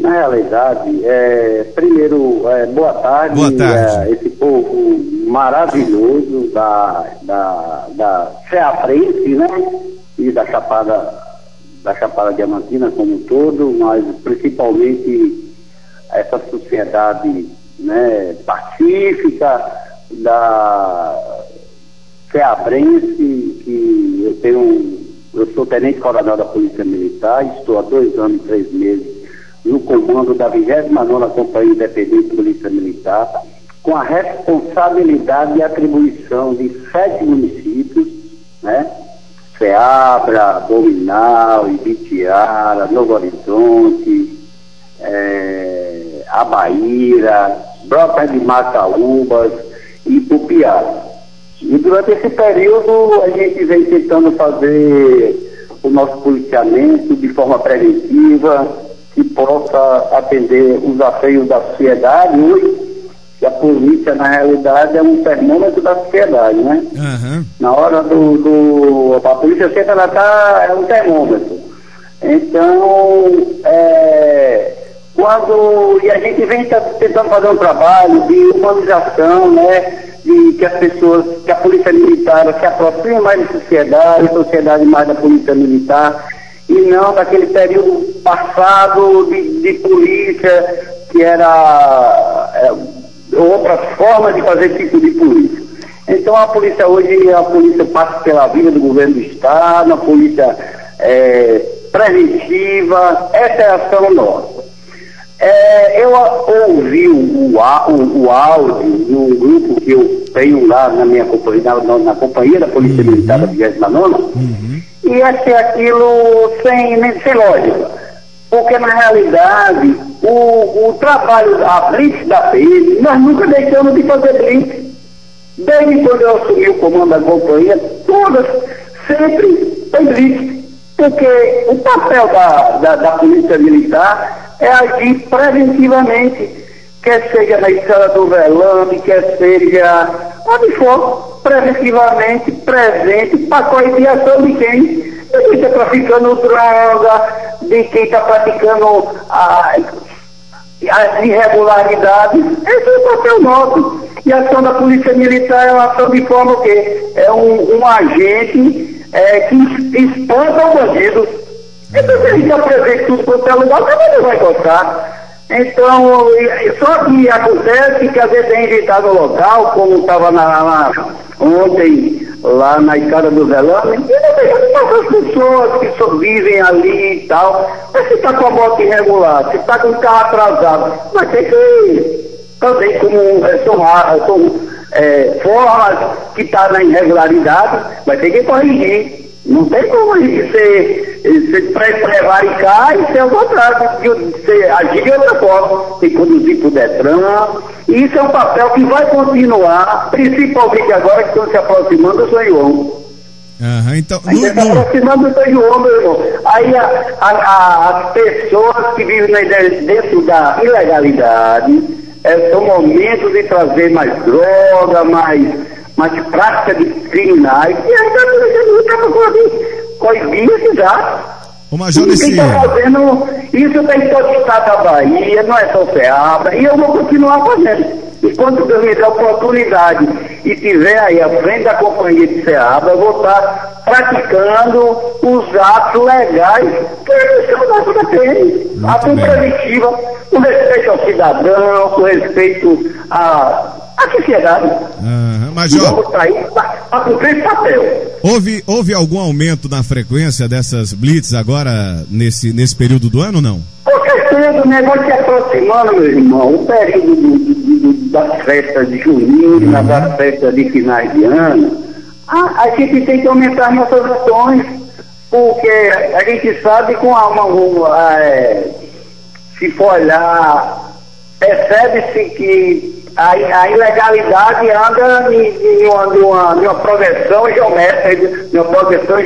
Na realidade, é, primeiro, é, boa tarde. Boa tarde. É, esse povo maravilhoso da, da, da Ceaprense, né? E da Chapada, da Chapada Diamantina como um todo, mas principalmente essa sociedade né, pacífica da Ceabrense, que eu tenho, eu sou tenente coronel da Polícia Militar, estou há dois anos e três meses no comando da 29 Companhia Independente de Polícia Militar, com a responsabilidade e atribuição de sete municípios, né? Ceabra, Dominal, Ibitiara, Novo Horizonte, é, Abaíra, Brota de Macaúbas e Pupiá. E durante esse período a gente vem tentando fazer o nosso policiamento de forma preventiva, que possa atender os afeios da sociedade hoje, que a polícia, na realidade, é um termômetro da sociedade, né? Aham. Na hora do. do a polícia sempre ela tá, é um termômetro. Então, é, quando. E a gente vem tá tentando fazer um trabalho de humanização, né? De que as pessoas, que a polícia militar se aproxime mais da sociedade, a sociedade mais da polícia militar, e não daquele período passado de, de polícia, que era. é, outras formas de fazer tipo de polícia. Então a polícia hoje, a polícia passa pela vida do governo do Estado, a polícia é, preventiva, essa é a ação nossa. É, eu ouvi o, o, o, áudio num grupo que eu tenho lá na minha companhia, na, na- na companhia da Polícia Militar da 29 e achei aquilo sem, sem lógica. Porque na realidade o, o trabalho, a blitz da PM, nós nunca deixamos de fazer blitz. Desde quando eu assumi o comando da companhia, todas sempre tem blitz. Porque o papel da, da, da polícia militar é agir preventivamente, quer seja na estrada do velame, quer seja onde for, preventivamente, presente, para coibir a ação de quem? De quem está traficando droga, de quem está praticando a, as irregularidades, esse é o papel nosso. E a ação da Polícia Militar é uma ação de forma o quê? É um, um agente é, que es- espanta o bandido. Então, se a gente apresenta tudo quanto é lugar, também não vai gostar. Então, só que acontece que às vezes a gente está local, como estava ontem, lá na escada do velame, e não deixa as pessoas que só vivem ali e tal. Mas se está com a moto irregular, se está com o carro atrasado, vai ter que também como é, são, são é, formas que está na irregularidade, vai ter que corrigir. Não tem como ser pre- prevaricar e ser ao contrário, ser, agir de outra forma, tem que conduzir para o Detran. E isso é um papel que vai continuar, principalmente agora que estão se aproximando do São João. Aham, então. No- está aproximando do São João, meu irmão. Aí a- a- a- as pessoas que vivem dentro da ilegalidade é, são momentos de trazer mais droga, mais, mais prática de criminais. E aí está deixando para coibir esses atos. Ô Major Quem Nessi, está fazendo isso tem todo o estado da Bahia, não é só Ceabra, e eu vou continuar fazendo. Enquanto Deus me der oportunidade e tiver aí à frente da companhia de Ceabra, eu vou estar praticando os atos legais que são nossos da. Ação bem. preventiva, com respeito ao cidadão, com respeito à, sociedade. E Major, vamos estar aí para cumprir papel. houve, houve algum aumento na frequência dessas blitz agora nesse, nesse período do ano ou não? Com certeza, o negócio se aproximando, meu irmão, o período do- do- do- das festas de junina, das festas de finais de ano, a, a gente tem que aumentar nossas ações, porque a gente sabe com a, uma, uma, é, se for olhar, percebe-se que a, a ilegalidade anda em, em uma, uma, uma progressão geométrica, em uma progressão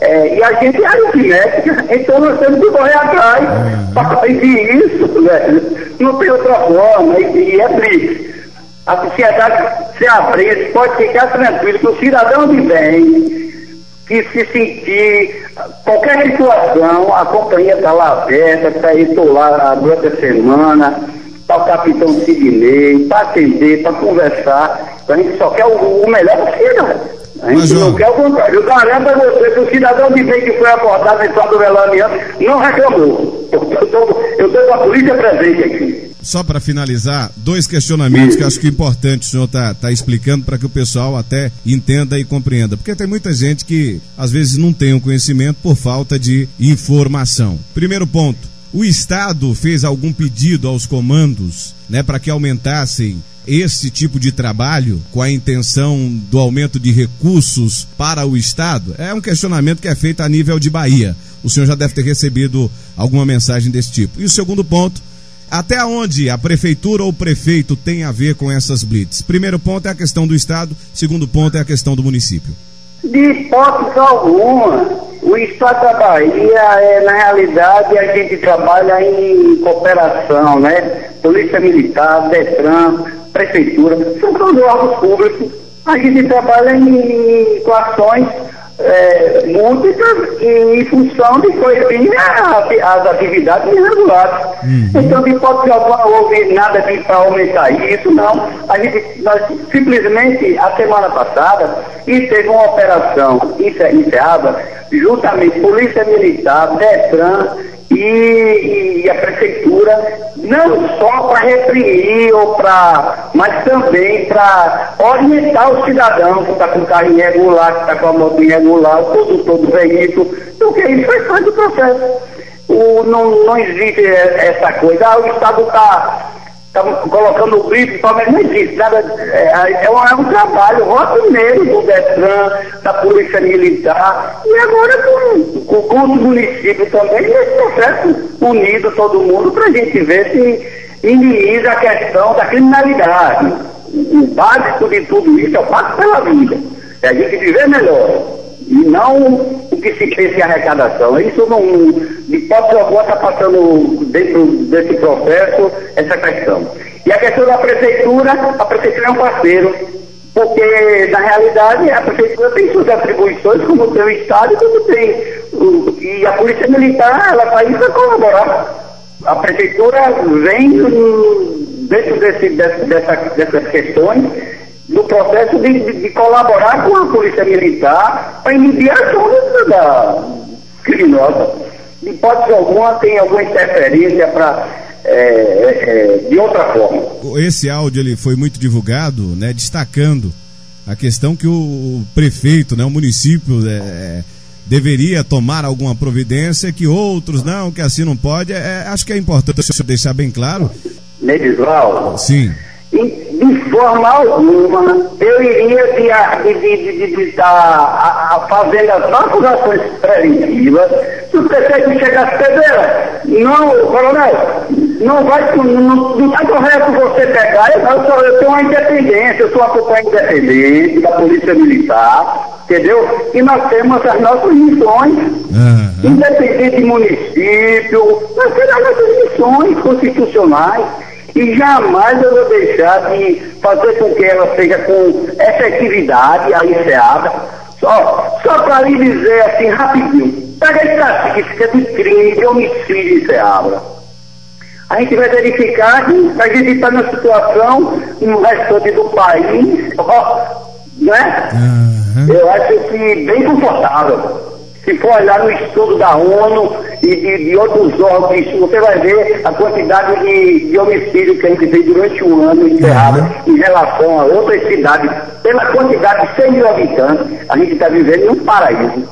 é, e a gente é aritmética, então nós temos que correr atrás para corrigir isso, velho. Não tem outra forma, e, e é triste. A sociedade se abrir, pode ficar tranquilo que o cidadão de bem, que se sentir qualquer situação, a companhia está lá aberta, está estou lá durante a semana, para o capitão Sidney, para atender, para conversar. A gente só quer o, o melhor possível. A gente Mas, não quer o contrário. Eu garanto a você que o cidadão de bem que foi na estrada do Velamiano não reclamou. Eu estou com a polícia presente aqui. Só para finalizar, dois questionamentos que acho que é importante o senhor tá, tá explicando para que o pessoal até entenda e compreenda. Porque tem muita gente que às vezes não tem o um conhecimento por falta de informação. Primeiro ponto, o Estado fez algum pedido aos comandos né, para que aumentassem esse tipo de trabalho com a intenção do aumento de recursos para o Estado? É um questionamento que é feito a nível de Bahia. O senhor já deve ter recebido alguma mensagem desse tipo. E o segundo ponto, até onde a prefeitura ou o prefeito tem a ver com essas blitz? Primeiro ponto é a questão do Estado, segundo ponto é a questão do município. De hipótese alguma, o Estado da Bahia, é, na realidade, a gente trabalha em cooperação, né? Polícia Militar, DETRAN, Prefeitura, são todos órgãos públicos. A gente trabalha em, ações é, múltiplas em função de coibir as atividades irregulares. Uhum. Então, de hipótese alguma, houve nada para aumentar isso, não. A gente, nós simplesmente, a semana passada, teve uma operação encerrada, juntamente Polícia Militar, DETRAN e, e a prefeitura, não só para reprimir, ou pra, mas também para orientar o cidadão que está com carro irregular, que está com a moto irregular, o condutor do veículo, porque isso faz parte do processo. O, não, não existe essa coisa, ah, o Estado está Estamos colocando o grifo, mas não existe nada. É, é, um, é um trabalho rotineiro do Detran, da Polícia Militar, e agora com, com, o município também, nesse processo unido todo mundo, para a gente ver se minimiza a questão da criminalidade. O básico de tudo isso é o pacto pela vida. É a gente viver melhor. E não que se pensa em arrecadação. Isso não, de hipótese alguma, está passando dentro desse processo essa questão. E a questão da prefeitura, a prefeitura é um parceiro, porque na realidade a prefeitura tem suas atribuições, como tem o Estado, como tem. E a Polícia Militar, ela está aí para colaborar. A prefeitura vem dentro desse, desse, dessa, dessas questões no processo de, de, de, colaborar com a Polícia Militar para inibir a ação da criminosa. De hipótese alguma, tem alguma interferência para. É, é, é, de outra forma. Esse áudio ele foi muito divulgado, né, destacando a questão que o prefeito, né, o município é, é deveria tomar alguma providência, que outros não, que assim não pode. É, acho que é importante deixar bem claro. Nedisval. Sim de forma alguma, eu iria de, de, de, de estar fazendo as nossas ações preventivas se o prefeito chegasse pedreira. Não, coronel, não vai, não, está correto você pegar, eu, sou, eu tenho uma independência, eu sou a companhia independente da Polícia Militar, entendeu? E nós temos as nossas missões, uhum. independente de município, nós temos as nossas missões constitucionais. E jamais eu vou deixar de fazer com que ela seja com efetividade a enseada. Só, só para lhe dizer assim rapidinho, pega estatística de crime, de homicídio em Seabra. A gente vai verificar que a gente está numa situação no restante do país, ó, né? Uhum. Eu acho que bem confortável. Se for olhar no estudo da ONU e de, de outros órgãos, você vai ver a quantidade de, de homicídio que a gente fez durante um ano encerrado uhum. em relação a outras cidades. Pela quantidade de 100 mil habitantes, a gente está vivendo em um paraíso.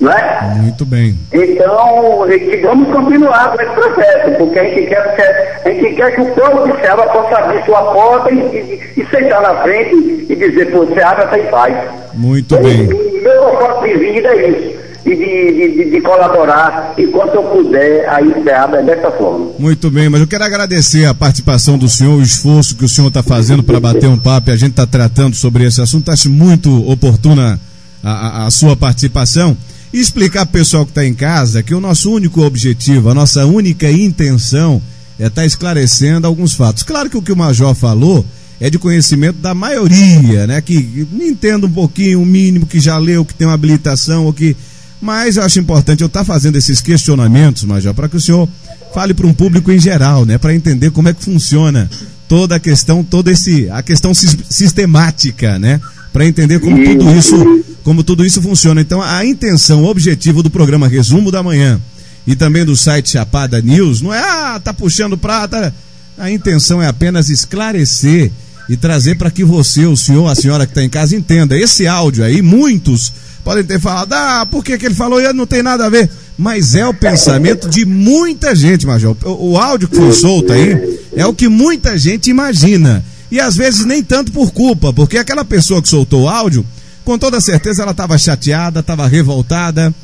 Não é? Muito bem. Então, vamos continuar com esse processo, porque a gente quer, a gente quer que o povo de Selva possa abrir sua porta e, e, e sentar na frente e dizer, pô, Seabra está em paz. Muito então, bem. Meu propósito de vida é isso e de, de, de, colaborar enquanto eu puder aí é dessa forma. Muito bem, mas eu quero agradecer a participação do senhor, o esforço que o senhor está fazendo para bater um papo a gente está tratando sobre esse assunto. Acho muito oportuna a, a, a sua participação e explicar para o pessoal que está em casa que o nosso único objetivo, a nossa única intenção é estar tá esclarecendo alguns fatos. Claro que o que o Major falou é de conhecimento da maioria, né? Que entenda um pouquinho, o mínimo, que já leu, que tem uma habilitação, ou que. Mas eu acho importante eu estar tá fazendo esses questionamentos, Major, para que o senhor fale para um público em geral, né? Para entender como é que funciona toda a questão, toda esse a questão sistemática, né? Para entender como tudo isso, como tudo isso funciona. Então, a intenção, o objetivo do programa Resumo da Manhã e também do site Chapada News não é ah, tá puxando prata. A intenção é apenas esclarecer e trazer para que você, o senhor, a senhora que está em casa entenda. Esse áudio aí, muitos podem ter falado, ah, por que, que ele falou isso? Não tem nada a ver. Mas é o pensamento de muita gente, Major. O, o áudio que foi solto aí é o que muita gente imagina. E às vezes nem tanto por culpa, porque aquela pessoa que soltou o áudio, com toda certeza ela estava chateada, estava revoltada,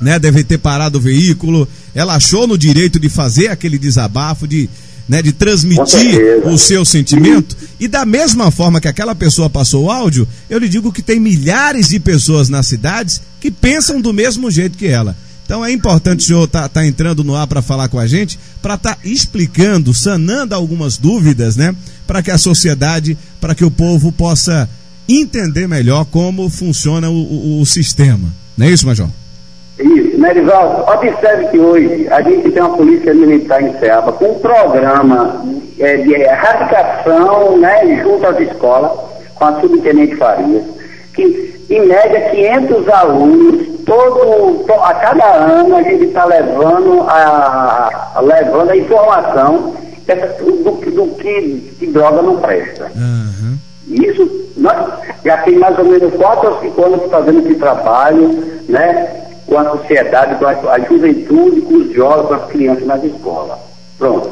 né? Deve ter parado o veículo. Ela achou no direito de fazer aquele desabafo, de, né, de transmitir o seu sentimento. E da mesma forma que aquela pessoa passou o áudio, eu lhe digo que tem milhares de pessoas nas cidades que pensam do mesmo jeito que ela. Então é importante o senhor estar tá, tá entrando no ar para falar com a gente, para estar tá explicando, sanando algumas dúvidas, né? Para que a sociedade, para que o povo possa entender melhor como funciona o, o, o sistema. Não é isso, Major? Isso, Merivaldo, observe que hoje a gente tem uma polícia militar em Ceaba com um programa é, de erradicação né, junto às escolas, com a subtenente Farias, que em média 500 alunos todo, a cada ano a gente está levando a, levando a informação do, do que droga não presta. Uhum. Isso, nós já tem mais ou menos 4 ou 5 anos fazendo esse trabalho, né? Com a sociedade, com a, juventude, com os jovens, com as crianças nas escolas. Pronto.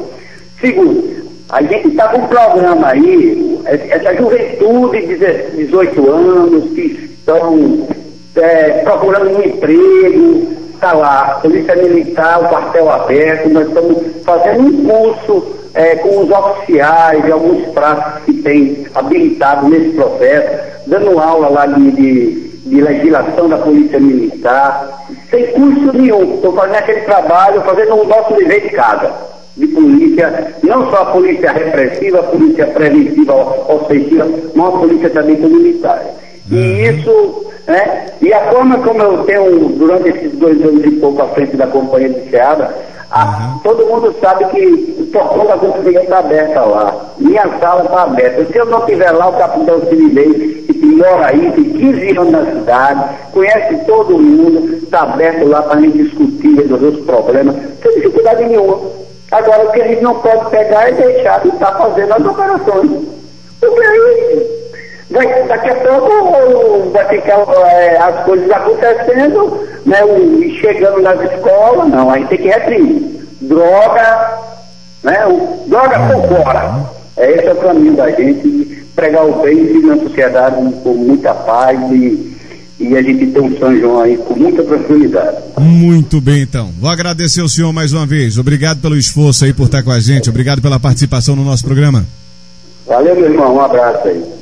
Segundo, a gente está com um programa aí, essa juventude de 18 anos, que estão é, procurando um emprego, está lá, Polícia Militar, o quartel aberto, nós estamos fazendo um curso é, com os oficiais de alguns pratos que têm habilitado nesse processo, dando aula lá de, de, de legislação da Polícia Militar, sem curso nenhum, estou fazendo aquele trabalho, fazendo o nosso dever de casa de polícia, não só a polícia repressiva, a polícia preventiva, ofensiva, mas a polícia também comunitária. E uhum. isso, né? E a forma como eu tenho, durante esses dois anos e pouco à frente da companhia de Uhum. todo mundo sabe que o portão da conferência está aberta lá. Minha sala está aberta. Se eu não estiver lá, o capitão Sirilei, que mora aí, tem 15 anos na cidade, conhece todo mundo, está aberto lá para a gente discutir, resolver os problemas, sem dificuldade nenhuma. Agora, o que a gente não pode pegar é deixar de estar tá fazendo as operações. Porque aí daqui a pouco vai ficar é, as coisas acontecendo, né, chegando nas escolas, não, aí tem que reprimir. Droga, né, o, droga por fora. É esse é o caminho da gente, pregar o bem e na sociedade com muita paz e, e a gente tem um São João aí com muita tranquilidade. Muito bem, então. Vou agradecer ao senhor mais uma vez. Obrigado pelo esforço aí por estar com a gente. Obrigado pela participação no nosso programa. Valeu, meu irmão. Um abraço aí.